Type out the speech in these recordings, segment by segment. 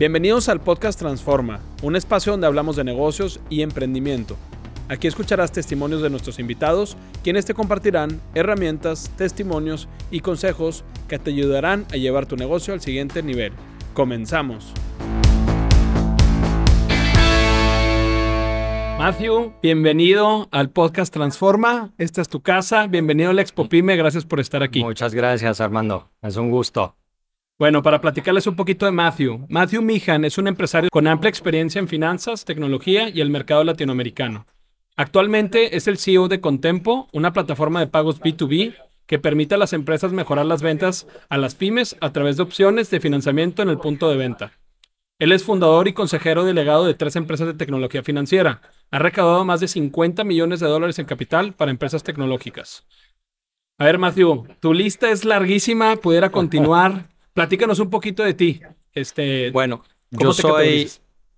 Bienvenidos al podcast Transforma, un espacio donde hablamos de negocios y emprendimiento. Aquí escucharás testimonios de nuestros invitados, quienes te compartirán herramientas, testimonios y consejos que te ayudarán a llevar tu negocio al siguiente nivel. Comenzamos. Matthew, bienvenido al podcast Transforma. Esta es tu casa. Bienvenido al Expo Pyme. Gracias por estar aquí. Muchas gracias, Armando. Es un gusto. Bueno, para platicarles un poquito de Matthew. Matthew Mihan es un empresario con amplia experiencia en finanzas, tecnología y el mercado latinoamericano. Actualmente es el CEO de Contempo, una plataforma de pagos B2B que permite a las empresas mejorar las ventas a las pymes a través de opciones de financiamiento en el punto de venta. Él es fundador y consejero delegado de tres empresas de tecnología financiera. Ha recaudado más de 50 millones de dólares en capital para empresas tecnológicas. A ver, Matthew, tu lista es larguísima, pudiera continuar. Platícanos un poquito de ti. Este, bueno, yo soy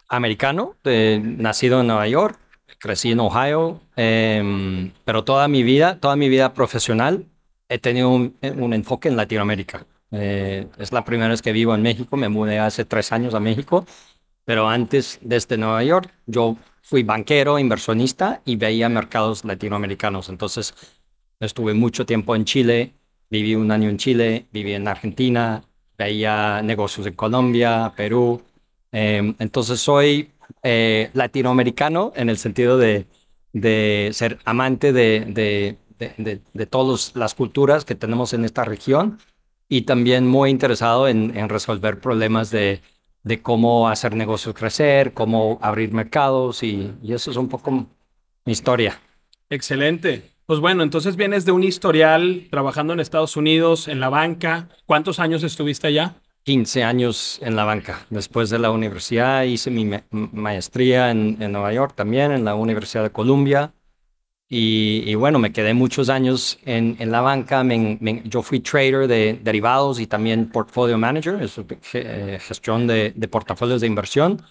americano, nacido en Nueva York, crecí en Ohio, em, pero toda mi vida, toda mi vida profesional he tenido un, enfoque en Latinoamérica. Eh, es la primera vez que vivo en México, me mudé hace tres años a México, pero antes desde Nueva York yo fui banquero, inversionista y veía mercados latinoamericanos. Entonces estuve mucho tiempo en Chile, viví un año en Chile, viví en Argentina, veía negocios en Colombia, Perú. Em, entonces soy eh, latinoamericano en el sentido de, ser amante de, todas las culturas que tenemos en esta región y también muy interesado en, resolver problemas de, cómo hacer negocios crecer, cómo abrir mercados y eso es un poco mi historia. Excelente. Pues bueno, entonces vienes de un historial trabajando en Estados Unidos, en la banca. ¿Cuántos años estuviste allá? 15 años en la banca. Después de la universidad hice mi maestría en, Nueva York también, en la Universidad de Columbia. Y, bueno, me quedé muchos años en, la banca. yo fui trader de derivados y también portfolio manager, eh, gestión de portafolios de inversión.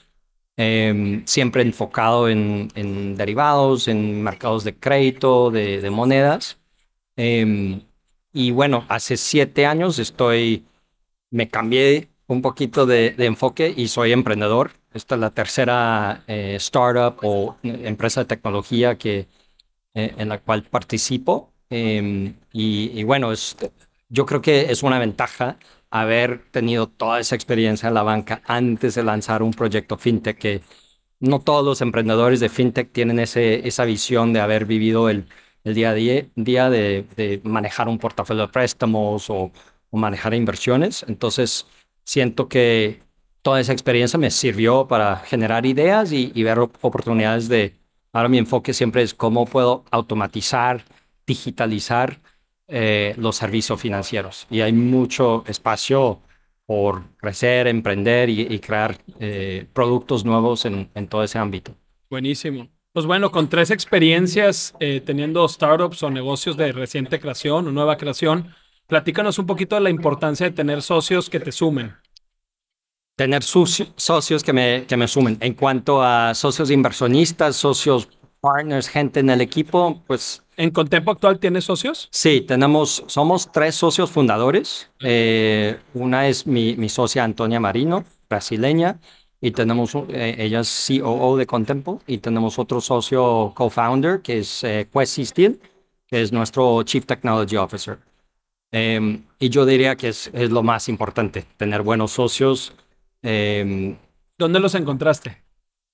Em, siempre enfocado en, derivados, en mercados de crédito, de, monedas. Em, y bueno, hace siete años estoy, me cambié un poquito de, enfoque y soy emprendedor. Esta es la tercera eh, startup o empresa de tecnología que, eh, en la cual participo. Em, y, y, bueno, es, yo creo que es una ventaja haber tenido toda esa experiencia en la banca antes de lanzar un proyecto fintech que no todos los emprendedores de fintech tienen ese, esa visión de haber vivido el, el día a día, día de, manejar un portafolio de préstamos o, manejar inversiones. Entonces, siento que toda esa experiencia me sirvió para generar ideas y, y ver oportunidades de... Ahora mi enfoque siempre es cómo puedo automatizar, digitalizar eh, los servicios financieros. Y hay mucho espacio por crecer, emprender y, crear eh, productos nuevos en, todo ese ámbito. Buenísimo. Pues bueno, con tres experiencias eh, teniendo startups o negocios de reciente creación o nueva creación, platícanos un poquito de la importancia de tener socios que te sumen. Tener socios que me, que me sumen. En cuanto a socios inversionistas, socios partners, gente en el equipo, pues ¿En Contempo actual tienes socios? Sí, tenemos, somos tres socios fundadores. Eh, una es mi, mi, socia Antonia Marino, brasileña, y tenemos, eh, ella es COO de Contempo, y tenemos otro socio co-founder que es eh, Steel, que es nuestro Chief Technology Officer. Em, y yo diría que es, es, lo más importante, tener buenos socios. Em, ¿Dónde los encontraste?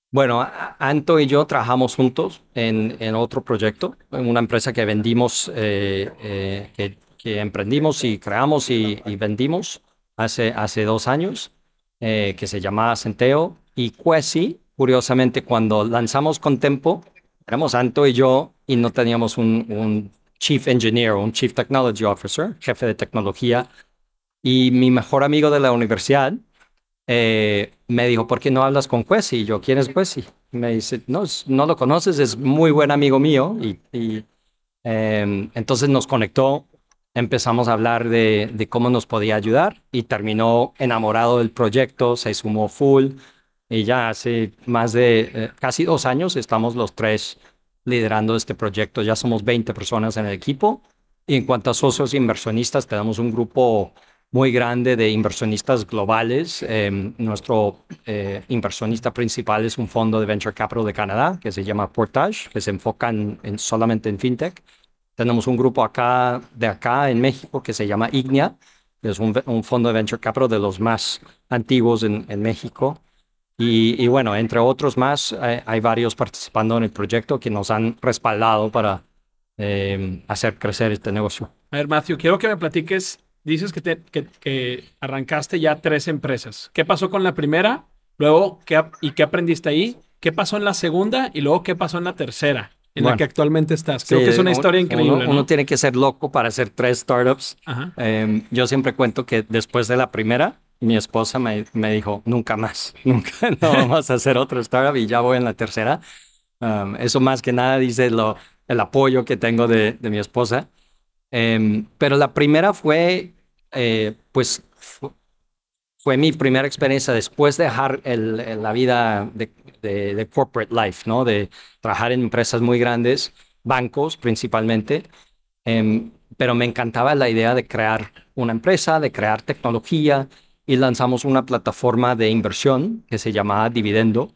Bueno, Anto y yo trabajamos juntos en, otro proyecto, en una empresa que vendimos, eh, eh, que, emprendimos y creamos y, vendimos hace, hace dos años, eh, que se llamaba Centeo. Y Quesi, curiosamente, cuando lanzamos Contempo, éramos Anto y yo y no teníamos un, un Chief Engineer, un Chief Technology Officer, jefe de tecnología. Y mi mejor amigo de la universidad, eh, me dijo, ¿por qué no hablas con Quesi? Y yo, ¿quién es Quesi? Me dice, no, no lo conoces, es muy buen amigo mío. Y, em, entonces nos conectó, empezamos a hablar de, cómo nos podía ayudar y terminó enamorado del proyecto, se sumó full y ya hace más de eh, casi dos años estamos los tres liderando este proyecto, ya somos 20 personas en el equipo. Y en cuanto a socios inversionistas, tenemos un grupo muy grande de inversionistas globales. Em, nuestro eh, inversionista principal es un fondo de venture capital de Canadá que se llama Portage, que se enfoca en, solamente en fintech. Tenemos un grupo acá de acá en México que se llama Ignia, que es un, fondo de venture capital de los más antiguos en, en México. Y, y, bueno, entre otros más, hay, hay, varios participando en el proyecto que nos han respaldado para em, hacer crecer este negocio. A ver, Matthew, quiero que me platiques dices que, te, que, arrancaste ya tres empresas. ¿Qué pasó con la primera? Luego, ¿qué, ¿y qué aprendiste ahí? ¿Qué pasó en la segunda? Y luego, ¿qué pasó en la tercera? En la que actualmente estás. Creo que es una historia increíble. Uno, tiene que ser loco para hacer tres startups. Em, yo siempre cuento que después de la primera, mi esposa me, me, dijo, nunca más, nunca no vamos a hacer otro startup y ya voy en la tercera. Um, eso más que nada dice lo, el apoyo que tengo de, de mi esposa. Em, pero la primera fue eh, pues fue mi primera experiencia después de dejar la vida de, corporate life, ¿no? De trabajar en empresas muy grandes, bancos principalmente. Em, pero me encantaba la idea de crear una empresa, de crear tecnología y lanzamos una plataforma de inversión que se llamaba Dividendo.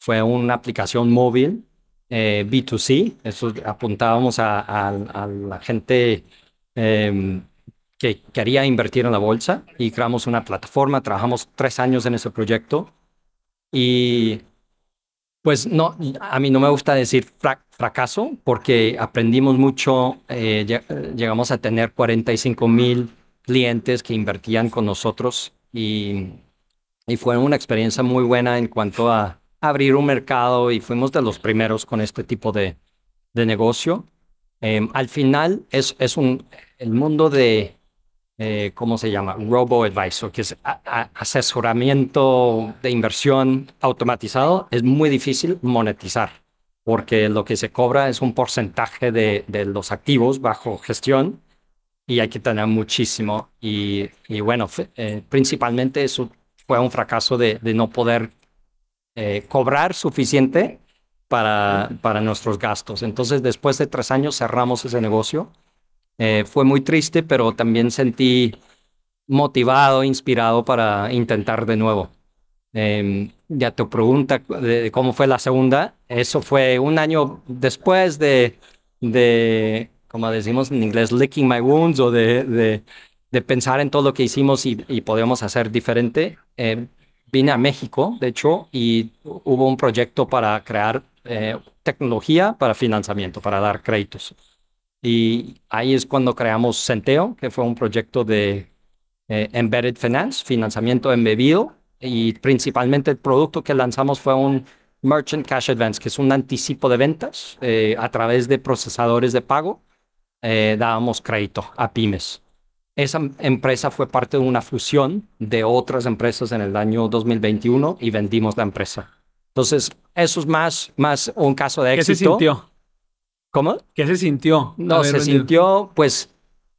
Fue una aplicación móvil eh, B2C, eso apuntábamos a, la gente em, que quería invertir en la bolsa y creamos una plataforma, trabajamos tres años en ese proyecto y pues no, a mí no me gusta decir fracaso porque aprendimos mucho, eh, llegamos a tener 45 mil clientes que invertían con nosotros y, y fue una experiencia muy buena en cuanto a abrir un mercado y fuimos de los primeros con este tipo de, de negocio. Em, al final es, es un, el mundo de, eh, ¿cómo se llama? Robo Advisor, que es asesoramiento de inversión automatizado, es muy difícil monetizar, porque lo que se cobra es un porcentaje de, los activos bajo gestión y hay que tener muchísimo. Y, bueno, eh, principalmente eso fue un fracaso de, no poder eh, cobrar suficiente para, para nuestros gastos. Entonces, después de tres años cerramos ese negocio eh, fue muy triste, pero también sentí motivado, inspirado para intentar de nuevo. Eh, ya te pregunta cómo fue la segunda. Eso fue un año después de, como decimos en inglés, licking my wounds o de, pensar en todo lo que hicimos y, y podíamos hacer diferente. Eh, vine a México, de hecho, y hubo un proyecto para crear eh, tecnología para financiamiento, para dar créditos. Y ahí es cuando creamos Centeo, que fue un proyecto de eh, Embedded Finance, financiamiento embebido. Y principalmente el producto que lanzamos fue un Merchant Cash Advance, que es un anticipo de ventas eh, a través de procesadores de pago. Eh, dábamos crédito a pymes. Esa empresa fue parte de una fusión de otras empresas en el año 2021 y vendimos la empresa. Entonces, eso es más, más un caso de éxito. ¿Qué se sintió? ¿Cómo? ¿Qué se sintió? No, se sintió, pues,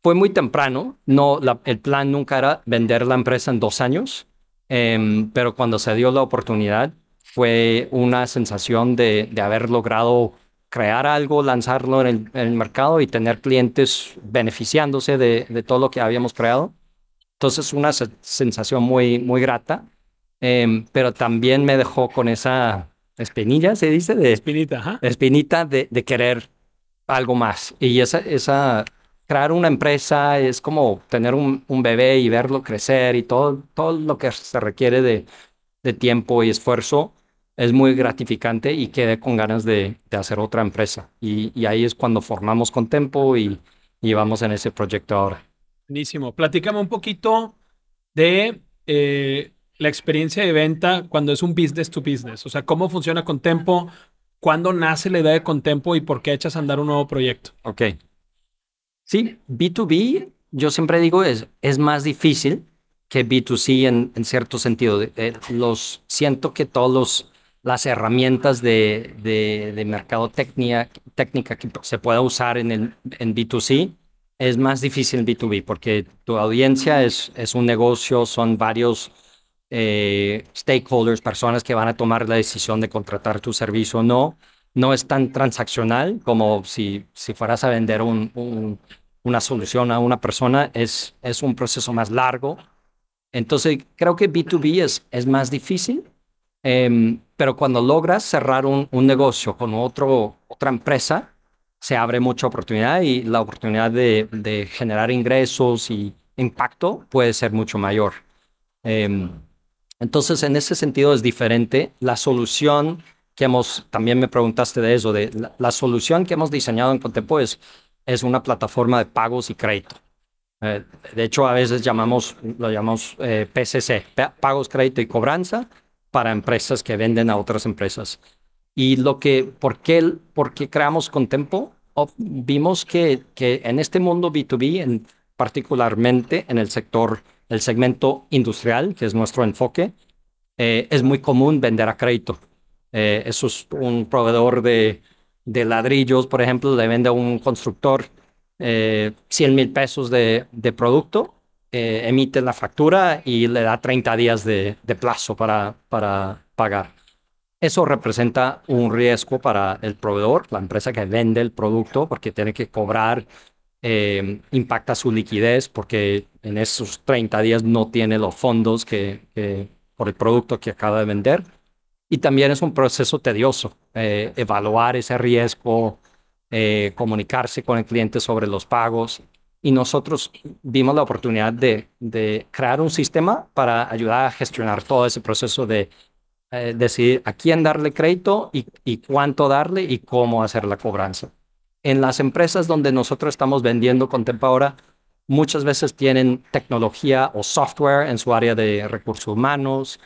fue muy temprano. No, el plan nunca era vender la empresa en dos años, em, pero cuando se dio la oportunidad, fue una sensación de, haber logrado crear algo, lanzarlo en el, mercado y tener clientes beneficiándose de, todo lo que habíamos creado. Entonces, una sensación muy, muy grata, em, pero también me dejó con esa espinilla, se dice, de espinita, espinita de, de querer algo más. Y esa, esa, crear una empresa es como tener un, un, bebé y verlo crecer y todo, todo lo que se requiere de, de tiempo y esfuerzo es muy gratificante y quedé con ganas de, de hacer otra empresa. Y, ahí es cuando formamos con Tempo y, y, vamos en ese proyecto ahora. Buenísimo. Platícame un poquito de eh, la experiencia de venta cuando es un business to business. O sea, cómo funciona con Tempo, ¿Cuándo nace la idea de Contempo y por qué echas a andar un nuevo proyecto? Ok. Sí, B2B, yo siempre digo, es, es más difícil que B2C en, cierto sentido. Eh, los, siento que todas las herramientas de, de, técnica que se pueda usar en, el, en B2C es más difícil en B2B porque tu audiencia es, es un negocio, son varios eh, stakeholders, personas que van a tomar la decisión de contratar tu servicio o no. No es tan transaccional como si, si fueras a vender un, una solución a una persona es, es un proceso más largo. Entonces, creo que B2B es, es más difícil, em, pero cuando logras cerrar un, un, negocio con otro, otra empresa, se abre mucha oportunidad y la oportunidad de, de generar ingresos y impacto puede ser mucho mayor. Em, entonces, en ese sentido es diferente. La solución que hemos, también me preguntaste de eso, de la, solución que hemos diseñado en Contempo es, una plataforma de pagos y crédito. Eh, de hecho, a veces llamamos, lo llamamos eh, PCC, pagos, crédito y cobranza para empresas que venden a otras empresas. Y lo que, ¿por qué, por qué creamos Contempo? vimos que, que en este mundo B2B, en, particularmente en el sector, el segmento industrial, que es nuestro enfoque, eh, es muy común vender a crédito. Eh, eso es un proveedor de, de, ladrillos, por ejemplo, le vende a un constructor eh, 100 mil pesos de, de producto, eh, emite la factura y le da 30 días de, de plazo para, para pagar. Eso representa un riesgo para el proveedor, la empresa que vende el producto, porque tiene que cobrar, eh, impacta su liquidez, porque en esos 30 días no tiene los fondos que, por el producto que acaba de vender. Y también es un proceso tedioso, eh, evaluar ese riesgo, eh, comunicarse con el cliente sobre los pagos. Y nosotros vimos la oportunidad de, crear un sistema para ayudar a gestionar todo ese proceso de eh, decidir a quién darle crédito y cuánto darle y cómo hacer la cobranza. En las empresas donde nosotros estamos vendiendo con ahora, muchas veces tienen tecnología o software en su área de recursos humanos,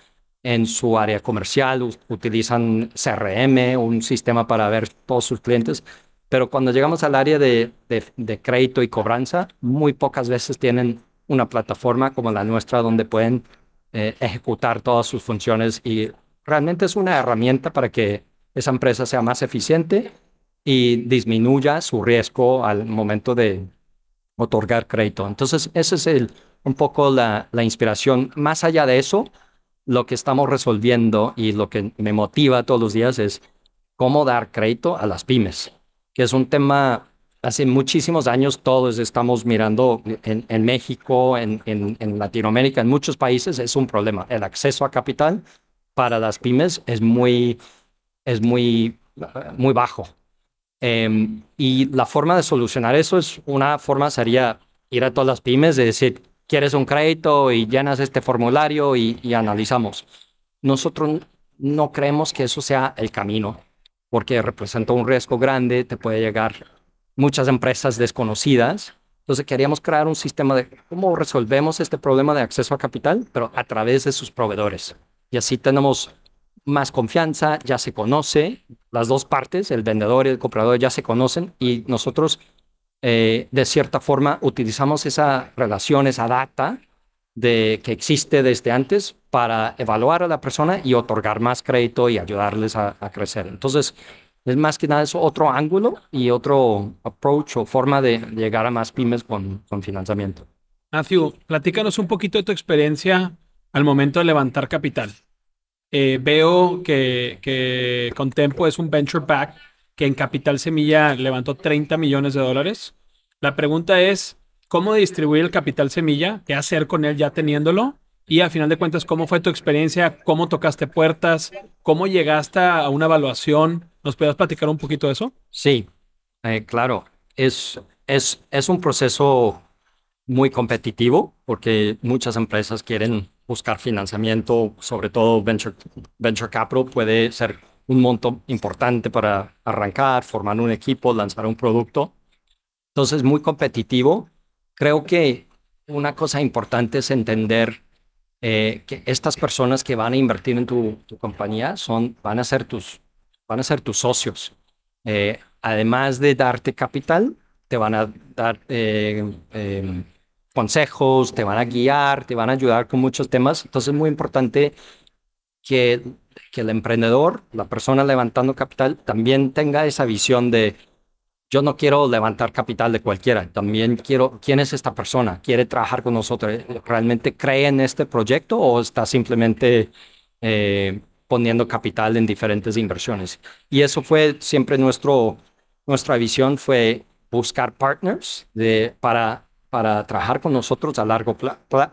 en su área comercial, utilizan CRM, un sistema para ver todos sus clientes, pero cuando llegamos al área de, de, crédito y cobranza, muy pocas veces tienen una plataforma como la nuestra donde pueden eh, ejecutar todas sus funciones y realmente es una herramienta para que esa empresa sea más eficiente y disminuya su riesgo al momento de otorgar crédito. Entonces, ese es el, un poco la, la inspiración. Más allá de eso, lo que estamos resolviendo y lo que me motiva todos los días es cómo dar crédito a las pymes, que es un tema, hace muchísimos años todos estamos mirando en, México, en, en, Latinoamérica, en muchos países es un problema. El acceso a capital para las pymes es muy, es muy, muy bajo. Em, y la forma de solucionar eso es una forma sería ir a todas las pymes y decir, quieres un crédito y llenas este formulario y, analizamos. Nosotros no creemos que eso sea el camino, porque representa un riesgo grande, te puede llegar muchas empresas desconocidas. Entonces queríamos crear un sistema de cómo resolvemos este problema de acceso a capital, pero a través de sus proveedores. Y así tenemos más confianza, ya se conoce, las dos partes, el vendedor y el comprador ya se conocen y nosotros eh, de cierta forma utilizamos esa relación, esa data de, que existe desde antes para evaluar a la persona y otorgar más crédito y ayudarles a, crecer. Entonces, es más que nada eso otro ángulo y otro approach o forma de llegar a más pymes con, con financiamiento. Matthew, platícanos un poquito de tu experiencia al momento de levantar capital. Eh, veo que, que Contempo es un venture back que en Capital Semilla levantó 30 millones de dólares. La pregunta es, ¿cómo distribuir el Capital Semilla? ¿Qué hacer con él ya teniéndolo? Y al final de cuentas, ¿cómo fue tu experiencia? ¿Cómo tocaste puertas? ¿Cómo llegaste a una evaluación? ¿Nos puedes platicar un poquito de eso? Sí, eh, claro. Es, es, es un proceso muy competitivo porque muchas empresas quieren buscar financiamiento, sobre todo venture, venture capital puede ser un monto importante para arrancar, formar un equipo, lanzar un producto. Entonces, muy competitivo. Creo que una cosa importante es entender eh, que estas personas que van a invertir en tu, compañía son, van, a ser tus, van a ser tus socios. Eh, además de darte capital, te van a dar eh, consejos, te van a guiar, te van a ayudar con muchos temas. Entonces es muy importante que que el emprendedor, la persona levantando capital, también tenga esa visión de yo no quiero levantar capital de cualquiera, también quiero quién es esta persona, quiere trabajar con nosotros, realmente cree en este proyecto o está simplemente eh, poniendo capital en diferentes inversiones. Y eso fue siempre nuestro, nuestra visión, fue buscar partners de, para, para trabajar con nosotros a largo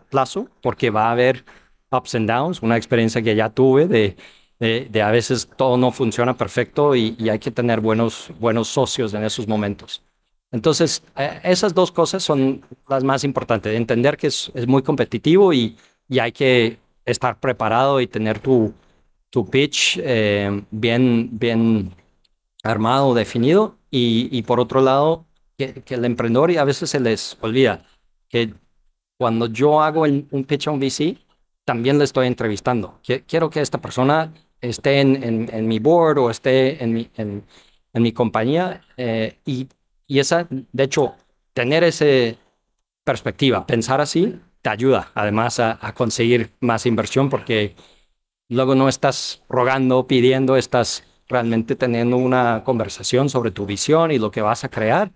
plazo, porque va a haber ups and downs, una experiencia que ya tuve de, de, a veces todo no funciona perfecto y, hay que tener buenos, buenos socios en esos momentos. Entonces, eh, esas dos cosas son las más importantes, entender que es, es muy competitivo y, y, hay que estar preparado y tener tu, tu pitch eh, bien, bien armado, definido. Y, y por otro lado, que, el emprendedor, y a veces se les olvida, que cuando yo hago un pitch a un VC, también le estoy entrevistando. Quiero que esta persona esté en, en, mi board o esté en mi, en mi compañía. Eh, y, y esa, de hecho, tener esa perspectiva, pensar así, te ayuda además a, a, conseguir más inversión porque luego no estás rogando, pidiendo, estás realmente teniendo una conversación sobre tu visión y lo que vas a crear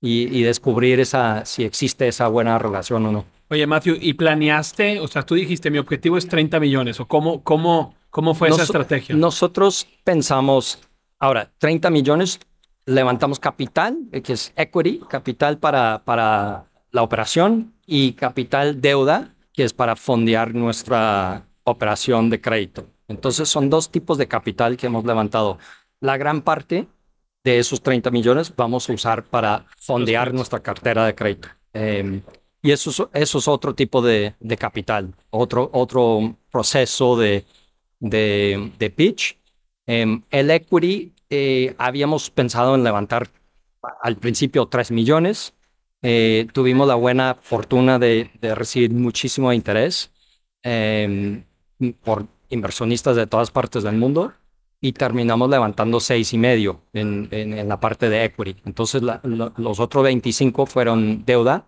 y, y descubrir esa, si existe esa buena relación o no. Oye, Matthew, ¿y planeaste? O sea, tú dijiste, mi objetivo es 30 millones. ¿O cómo, cómo, cómo fue esa estrategia? Nosotros pensamos, ahora, 30 millones, levantamos capital, eh, que es equity, capital para, para la operación, y capital deuda, que es para fondear nuestra operación de crédito. Entonces, son dos tipos de capital que hemos levantado. La gran parte de esos 30 millones vamos a usar para fondear nuestra cartera de crédito. Eh, y eso es, eso es otro tipo de, de capital, otro, otro proceso de, de, de pitch. Em, el equity, eh, habíamos pensado en levantar al principio 3 millones. Eh, tuvimos la buena fortuna de, de recibir muchísimo interés em, por inversionistas de todas partes del mundo y terminamos levantando seis y medio en, en, la parte de equity. Entonces los otros 25 fueron deuda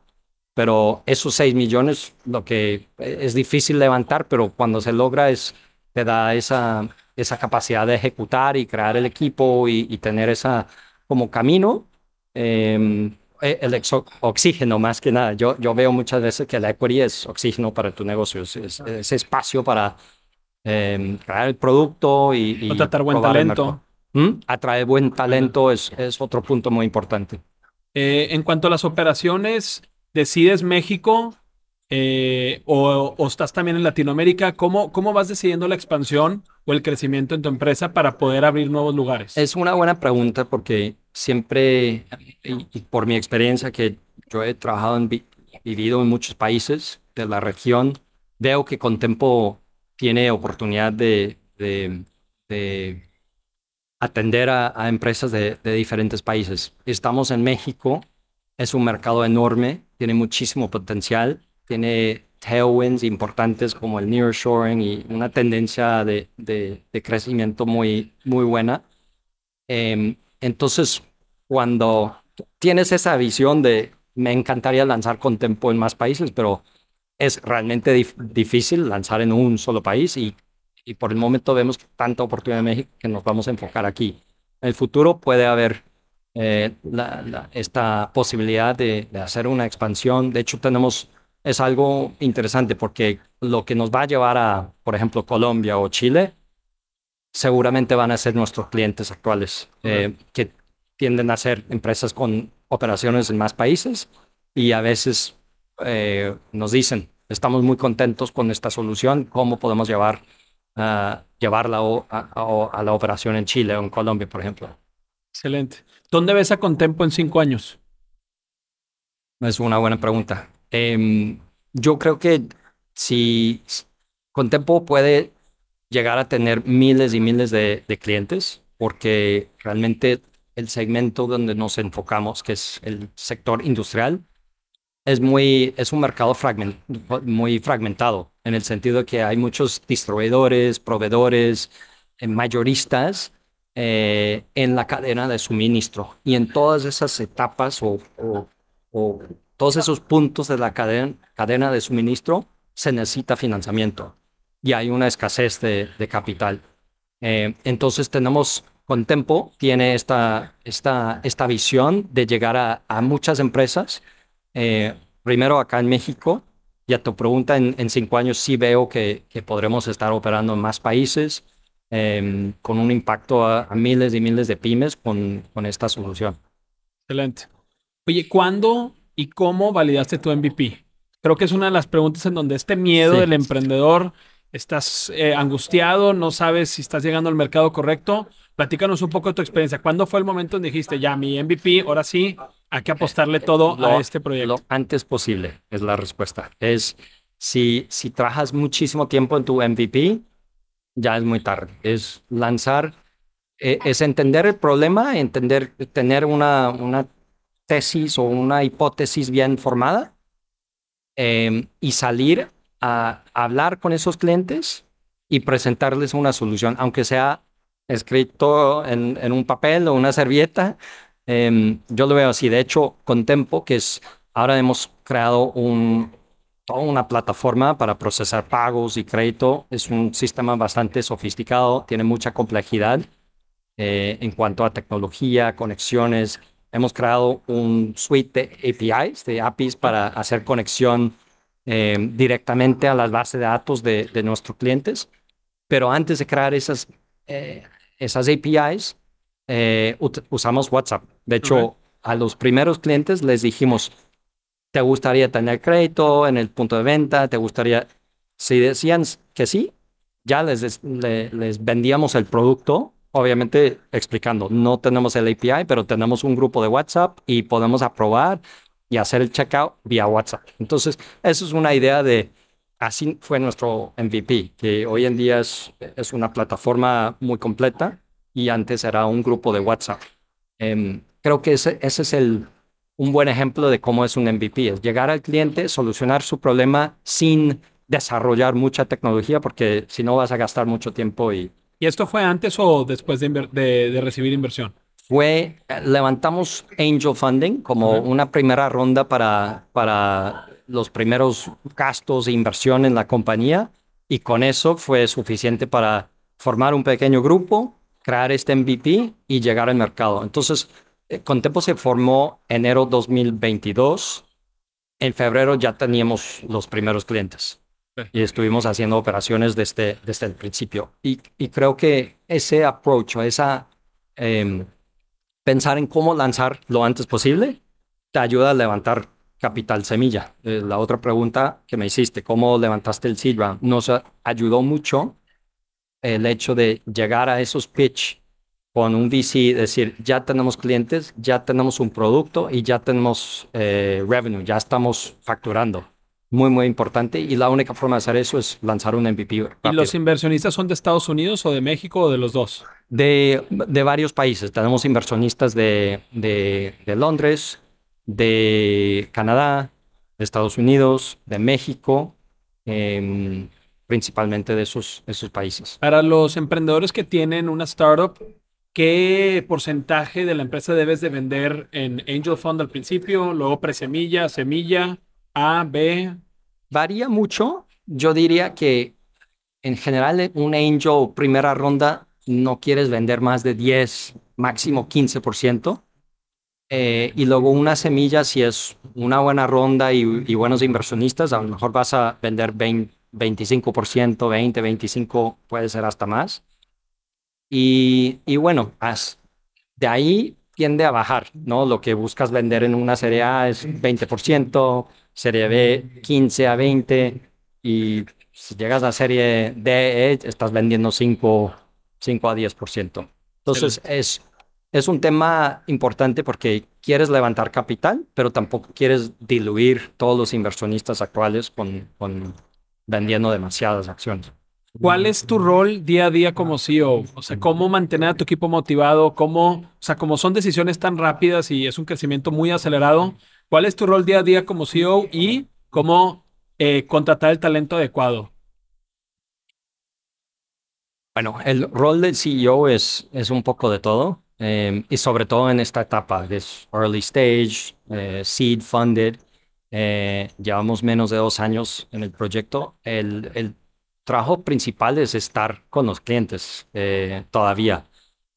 pero esos 6 millones, lo que es difícil levantar, pero cuando se logra es, te da esa, esa capacidad de ejecutar y crear el equipo y, tener esa como camino. Em, e, el oxígeno más que nada. Yo, yo veo muchas veces que la equity es oxígeno para tu negocio, es, es, espacio para em, crear el producto y... y atraer buen talento. ¿Mm? Atraer buen talento es, es otro punto muy importante. Eh, en cuanto a las operaciones, decides México eh, o, estás también en Latinoamérica, ¿cómo, ¿cómo vas decidiendo la expansión o el crecimiento en tu empresa para poder abrir nuevos lugares? Es una buena pregunta porque siempre, y, por mi experiencia que yo he trabajado en, vivido en muchos países de la región, veo que Contempo tiene oportunidad de, de, atender a, a empresas de, de diferentes países. Estamos en México es un mercado enorme, tiene muchísimo potencial, tiene tailwinds importantes como el nearshoring y una tendencia de, de, crecimiento muy, muy buena. Em, entonces, cuando tienes esa visión de me encantaría lanzar con Tempo en más países, pero es realmente difícil lanzar en un solo país y, y por el momento vemos tanta oportunidad en México que nos vamos a enfocar aquí. En el futuro puede haber eh, esta posibilidad de, hacer una expansión. De hecho, tenemos, es algo interesante porque lo que nos va a llevar a, por ejemplo, Colombia o Chile, seguramente van a ser nuestros clientes actuales, eh, que tienden a ser empresas con operaciones en más países y a veces eh, nos dicen, estamos muy contentos con esta solución, ¿cómo podemos llevar, uh, llevarla a la operación en Chile o en Colombia, por ejemplo? Excelente. ¿Dónde ves a Contempo en cinco años? Es una buena pregunta. Em, yo creo que si Contempo puede llegar a tener miles y miles de, clientes, porque realmente el segmento donde nos enfocamos, que es el sector industrial, es, muy, es un mercado muy fragmentado, en el sentido de que hay muchos distribuidores, proveedores, eh, mayoristas eh, en la cadena de suministro. Y en todas esas etapas o, o, todos esos puntos de la cadena, cadena, de suministro se necesita financiamiento y hay una escasez de, capital. Eh, entonces tenemos, con Tempo, tiene esta, esta, esta visión de llegar a muchas empresas. Eh, primero acá en México, y a tu pregunta, en, en cinco años sí veo que, que podremos estar operando en más países. Em, con un impacto a, miles y miles de pymes con, con esta solución. Excelente. Oye, ¿cuándo y cómo validaste tu MVP? Creo que es una de las preguntas en donde este miedo Sí. del emprendedor, estás eh, angustiado, no sabes si estás llegando al mercado correcto. Platícanos un poco de tu experiencia. ¿Cuándo fue el momento en que dijiste, ya, mi MVP, ahora sí, hay que apostarle todo Lo- a este proyecto? Lo antes posible es la respuesta. Es si, si trabajas muchísimo tiempo en tu MVP, ya es muy tarde. Es lanzar, eh, es entender el problema, entender, tener una, una tesis o una hipótesis bien formada eh, y salir a hablar con esos clientes y presentarles una solución, aunque sea escrito en, en un papel o una servilleta. eh, yo lo veo así. De hecho, con Tempo, que es ahora hemos creado un, toda una plataforma para procesar pagos y crédito. Es un sistema bastante sofisticado, tiene mucha complejidad eh, en cuanto a tecnología, conexiones. Hemos creado un suite de APIs, de APIs para hacer conexión eh, directamente a las bases de datos de, de nuestros clientes. Pero antes de crear esas, eh, esas APIs, eh, usamos WhatsApp. De hecho, a los primeros clientes les dijimos, ¿te gustaría tener crédito en el punto de venta? ¿Te gustaría? Si decían que sí, ya les, les vendíamos el producto, obviamente explicando, no tenemos el API, pero tenemos un grupo de WhatsApp y podemos aprobar y hacer el checkout vía WhatsApp. Entonces, eso es una idea de, así fue nuestro MVP, que hoy en día es, es una plataforma muy completa y antes era un grupo de WhatsApp. Em, creo que ese, ese es el, un buen ejemplo de cómo es un MVP, es llegar al cliente, solucionar su problema sin desarrollar mucha tecnología, porque si no vas a gastar mucho tiempo y ¿Y esto fue antes o después de, recibir inversión? Fue, eh, levantamos angel funding como Ajá. una primera ronda para, para los primeros gastos e inversión en la compañía y con eso fue suficiente para formar un pequeño grupo, crear este MVP y llegar al mercado. Entonces, eh, Contempo se formó enero 2022. En febrero ya teníamos los primeros clientes y estuvimos haciendo operaciones desde, desde el principio. Y, y creo que ese approach esa em, pensar en cómo lanzar lo antes posible te ayuda a levantar capital semilla. Eh, la otra pregunta que me hiciste, ¿cómo levantaste el seed round? Nos ayudó mucho el hecho de llegar a esos pitch con un VC, decir, ya tenemos clientes, ya tenemos un producto y ya tenemos eh, revenue, ya estamos facturando. Muy, muy importante. Y la única forma de hacer eso es lanzar un MVP. ¿Y los inversionistas son de Estados Unidos o de México o de los dos? De, de varios países. Tenemos inversionistas de, de, de Londres, de Canadá, de Estados Unidos, de México, em, principalmente de esos, esos países. Para los emprendedores que tienen una startup, ¿qué porcentaje de la empresa debes de vender en Angel Fund al principio, luego presemilla, semilla, A, B? Varía mucho. Yo diría que en general un angel primera ronda no quieres vender más de 10, máximo 15%. Eh, y luego una semilla, si es una buena ronda y, buenos inversionistas, a lo mejor vas a vender 20, 25%, 20, 25, puede ser hasta más. Y, y bueno, as- de ahí tiende a bajar, ¿no? Lo que buscas vender en una serie A es 20%, serie B 15 a 20 y si llegas a serie D, E, estás vendiendo 5, 5 a 10%. Entonces es, es un tema importante porque quieres levantar capital, pero tampoco quieres diluir todos los inversionistas actuales con, con vendiendo demasiadas acciones. ¿Cuál es tu rol día a día como CEO? O sea, ¿cómo mantener a tu equipo motivado? ¿Cómo, o sea, como son decisiones tan rápidas y es un crecimiento muy acelerado, ¿cuál es tu rol día a día como CEO y cómo eh, contratar el talento adecuado? Bueno, el rol del CEO es, es un poco de todo eh, y sobre todo en esta etapa, que es early stage, eh, seed funded. eh, llevamos menos de dos años en el proyecto. El, el trabajo principal es estar con los clientes eh, todavía.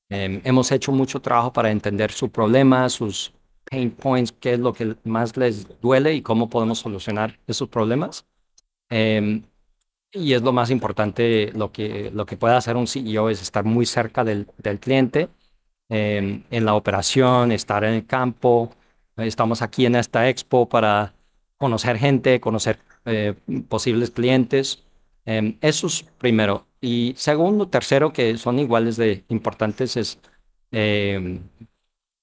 Eh, hemos hecho mucho trabajo para entender su problema, sus pain points, qué es lo que más les duele y cómo podemos solucionar esos problemas. Eh, y es lo más importante, lo que, lo que puede hacer un CEO es estar muy cerca del, del cliente, eh, en la operación, estar en el campo, Estamos aquí en esta expo para conocer gente, conocer eh, posibles clientes. Em, eso es primero. Y segundo, tercero, que son iguales de importantes, es em,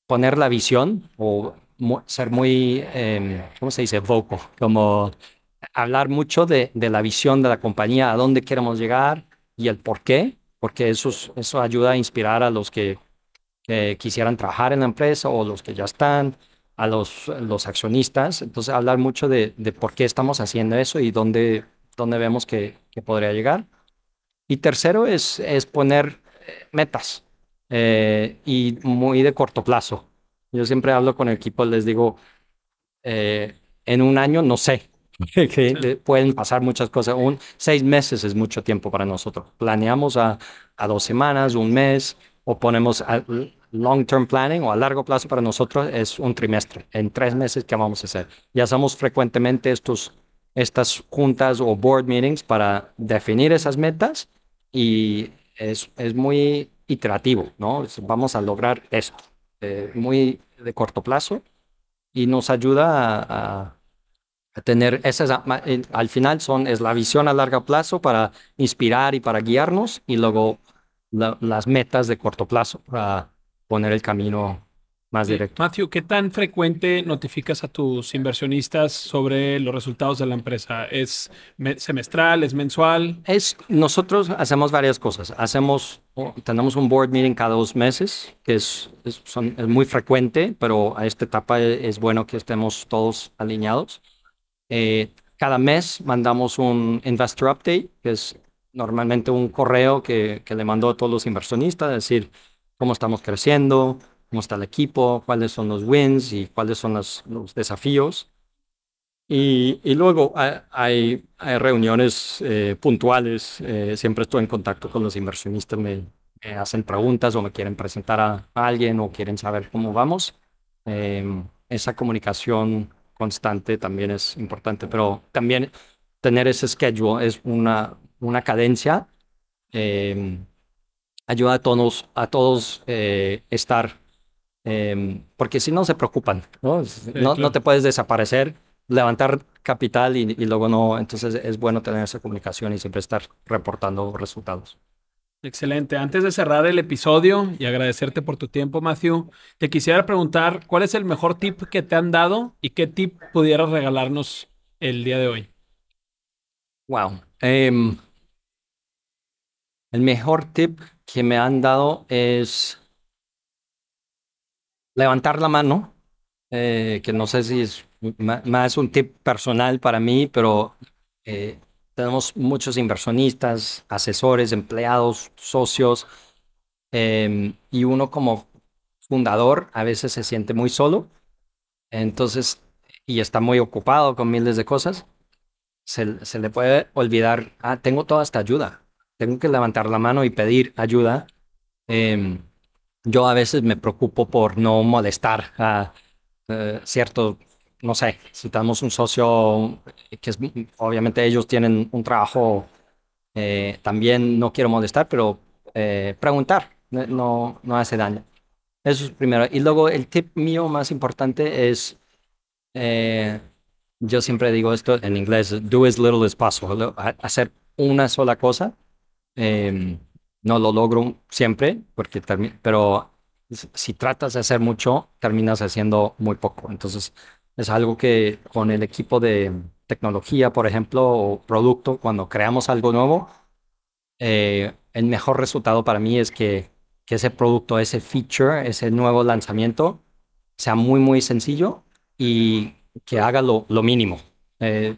poner la visión o ser muy, em, ¿cómo se dice? Vocal, como hablar mucho de, de, la visión de la compañía, a dónde queremos llegar y el por qué, porque eso, eso ayuda a inspirar a los que, que quisieran trabajar en la empresa o los que ya están a los, los accionistas. Entonces, hablar mucho de, de, por qué estamos haciendo eso y dónde, dónde vemos que, que podría llegar. Y tercero es, es poner eh, metas eh, y muy de corto plazo. Yo siempre hablo con el equipo, les digo, eh, en un año no sé, que pueden pasar muchas cosas. Un, seis meses es mucho tiempo para nosotros. Planeamos a, a dos semanas, un mes, o ponemos a, long-term planning o a largo plazo para nosotros es un trimestre, en tres meses que vamos a hacer. Y hacemos frecuentemente estos, estas juntas o board meetings para definir esas metas y es, es muy iterativo, ¿no? Vamos a lograr esto, eh, muy de corto plazo y nos ayuda a, a tener esas, al final son, es la visión a largo plazo para inspirar y para guiarnos y luego las metas de corto plazo para poner el camino más directo. Matthew, ¿qué tan frecuente notificas a tus inversionistas sobre los resultados de la empresa? ¿Es semestral? ¿Es mensual? Es, nosotros hacemos varias cosas. Hacemos, tenemos un board meeting cada dos meses, que es, es, son, es muy frecuente, pero a esta etapa es, bueno que estemos todos alineados. Eh, cada mes mandamos un investor update, que es normalmente un correo que, que le mando a todos los inversionistas, es decir, cómo estamos creciendo, cómo está el equipo, cuáles son los wins y cuáles son los, desafíos. Y, y, luego hay, hay reuniones eh, puntuales, eh, siempre estoy en contacto con los inversionistas, me, hacen preguntas o me quieren presentar a, alguien o quieren saber cómo vamos. Em, esa comunicación constante también es importante, pero también tener ese schedule es una, una cadencia eh, ayuda a todos, a todos eh, estar, eh, porque si no se preocupan, ¿no? no, no, te puedes desaparecer, levantar capital y, y, luego no, entonces es bueno tener esa comunicación y siempre estar reportando resultados. Excelente. Antes de cerrar el episodio y agradecerte por tu tiempo, Matthew, te quisiera preguntar cuál es el mejor tip que te han dado y qué tip pudieras regalarnos el día de hoy. Wow. Um, el mejor tip que me han dado es levantar la mano, eh, que no sé si es más un tip personal para mí, pero eh, tenemos muchos inversionistas, asesores, empleados, socios, em, y uno como fundador a veces se siente muy solo, entonces, y está muy ocupado con miles de cosas, se, se le puede olvidar, ah, tengo toda esta ayuda, tengo que levantar la mano y pedir ayuda. Em, yo a veces me preocupo por no molestar a eh, cierto, no sé, si tenemos un socio que es, obviamente ellos tienen un trabajo, eh, también no quiero molestar, pero eh, preguntar no, no hace daño. Eso es primero. Y luego el tip mío más importante es, yo siempre digo esto en inglés, do as little as possible, hacer una sola cosa Em, no lo logro siempre, porque pero si tratas de hacer mucho, terminas haciendo muy poco. Entonces, es algo que con el equipo de tecnología, por ejemplo, o producto, cuando creamos algo nuevo, eh, el mejor resultado para mí es que, ese producto, ese feature, ese nuevo lanzamiento sea muy, muy sencillo y que haga lo, lo mínimo. Eh,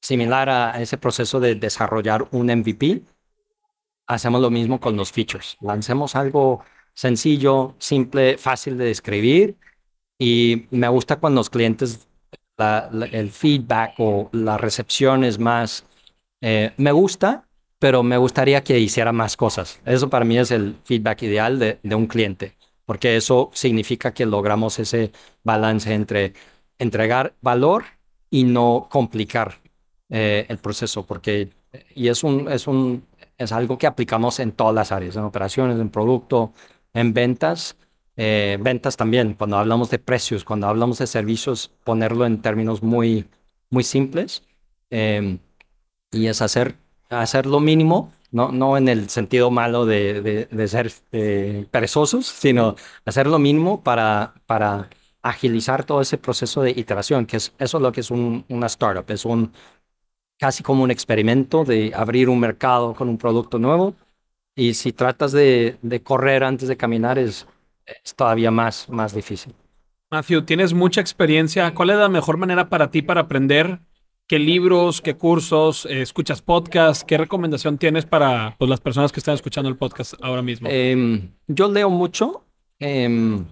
similar a ese proceso de desarrollar un MVP, hacemos lo mismo con los features. Lancemos algo sencillo, simple, fácil de describir y me gusta cuando los clientes, el feedback o la recepción es más, eh, me gusta, pero me gustaría que hiciera más cosas. Eso para mí es el feedback ideal de, de un cliente, porque eso significa que logramos ese balance entre entregar valor y no complicar eh, el proceso, porque y es un, es un es algo que aplicamos en todas las áreas, en operaciones, en producto, en ventas. Eh, ventas también, cuando hablamos de precios, cuando hablamos de servicios, ponerlo en términos muy, muy simples. Em, y es hacer, hacer lo mínimo, no, no en el sentido malo de, de, ser eh, perezosos, sino hacer lo mínimo para, para agilizar todo ese proceso de iteración, que es eso es lo que es un, una startup, es un casi como un experimento de abrir un mercado con un producto nuevo. Y si tratas de, de correr antes de caminar, es, es todavía más, más difícil. Matthew, tienes mucha experiencia. ¿Cuál es la mejor manera para ti para aprender? ¿Qué libros, qué cursos, eh, escuchas podcasts? ¿Qué recomendación tienes para pues, las personas que están escuchando el podcast ahora mismo? Em, yo leo mucho. Em,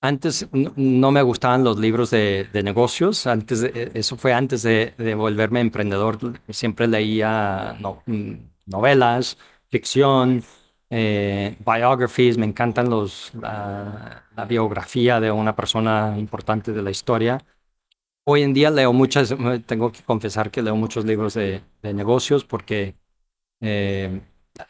antes no, me gustaban los libros de, negocios. Antes e, eso fue antes de, volverme emprendedor. Siempre leía mm, novelas, ficción, eh, biographies, me encantan los, la, biografía de una persona importante de la historia. Hoy en día leo muchas, tengo que confesar que leo muchos libros de, negocios porque eh,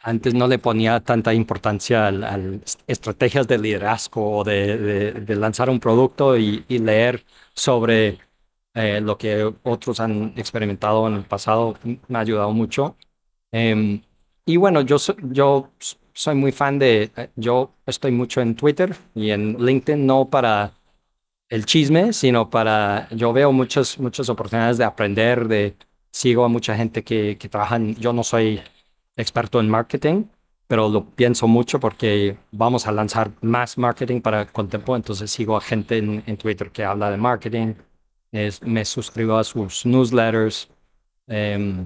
antes no le ponía tanta importancia a estrategias de liderazgo o de, lanzar un producto y, leer sobre eh, lo que otros han experimentado en el pasado me ha ayudado mucho. Em, y bueno, yo, yo soy muy fan de, eh, yo estoy mucho en Twitter y en LinkedIn, no para el chisme, sino para, yo veo muchas, muchas oportunidades de aprender, de, sigo a mucha gente que, que trabaja, yo no soy experto en marketing, pero lo pienso mucho porque vamos a lanzar más marketing para Contempo, entonces sigo a gente en, en Twitter que habla de marketing, me suscribo a sus newsletters. Eh,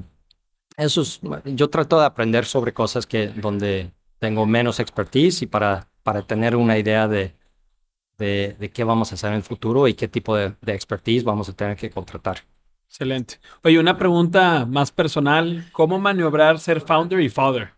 eso es, yo trato de aprender sobre cosas que donde tengo menos expertise y para, para tener una idea de, de, de qué vamos a hacer en el futuro y qué tipo de, de, expertise vamos a tener que contratar. Excelente. Oye, una pregunta más personal. ¿Cómo maniobrar ser founder y father?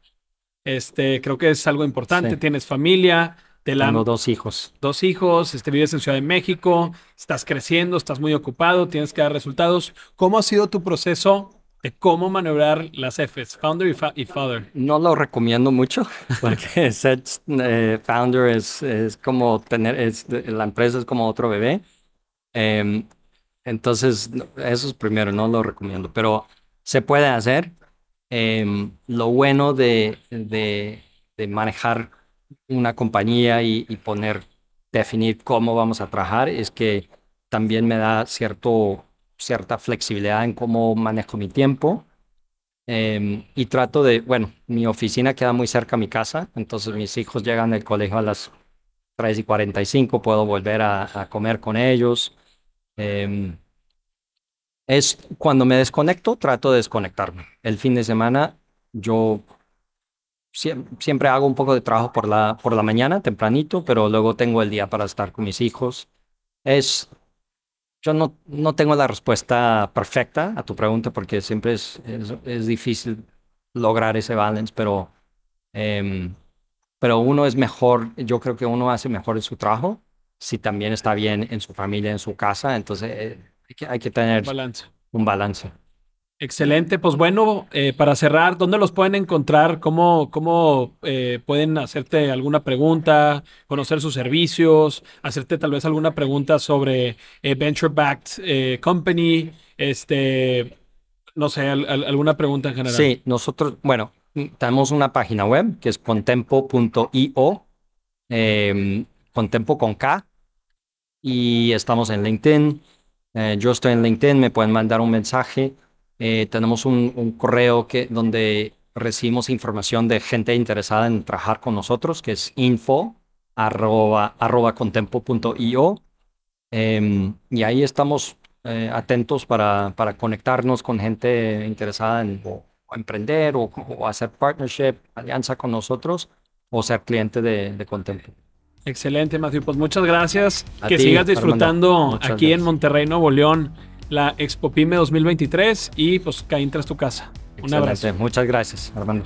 Este, creo que es algo importante. Tienes familia. Tengo dos hijos. Dos hijos, este, vives en Ciudad de México, estás creciendo, estás muy ocupado, tienes que dar resultados. ¿Cómo ha sido tu proceso de cómo maniobrar las Fs, founder y, father. No lo recomiendo mucho porque ser eh, founder es, es, como tener, es, la empresa es como otro bebé. Em, entonces, eso es primero, no lo recomiendo, pero se puede hacer. Em, lo bueno de, de, de, manejar una compañía y, y poner, definir cómo vamos a trabajar es que también me da cierto cierta flexibilidad en cómo manejo mi tiempo. Em, y trato de, bueno, mi oficina queda muy cerca a mi casa, entonces mis hijos llegan del colegio a las 3 y 45, puedo volver a, comer con ellos. Em, es cuando me desconecto, trato de desconectarme. El fin de semana yo siempre hago un poco de trabajo por la, por la mañana, tempranito, pero luego tengo el día para estar con mis hijos. Es yo no, no tengo la respuesta perfecta a tu pregunta porque siempre es, es, difícil lograr ese balance, pero, em, pero uno es mejor, yo creo que uno hace mejor en su trabajo si también está bien en su familia, en su casa, entonces eh, hay, que, hay que tener balance. un balance. Excelente, pues bueno, eh, para cerrar, ¿dónde los pueden encontrar? ¿Cómo, cómo eh, pueden hacerte alguna pregunta, conocer sus servicios, hacerte tal vez alguna pregunta sobre eh, Venture Backed Company? Este, no sé, alguna pregunta en general. Sí, nosotros, bueno, tenemos una página web que es contempo.io, em, contempo con K, y estamos en LinkedIn. yo estoy en LinkedIn, me pueden mandar un mensaje. Eh, tenemos un, correo que, donde recibimos información de gente interesada en trabajar con nosotros, que es info arroba, contempo.io. Em, y ahí estamos eh, atentos para, para conectarnos con gente interesada en emprender o, hacer partnership, alianza con nosotros o ser cliente de, de Contempo. Excelente, Matthew. Pues muchas gracias. que sigas disfrutando aquí en Monterrey, Nuevo León la Expo Pyme 2023 y pues caí tras tu casa. Un abrazo. Muchas gracias, Armando.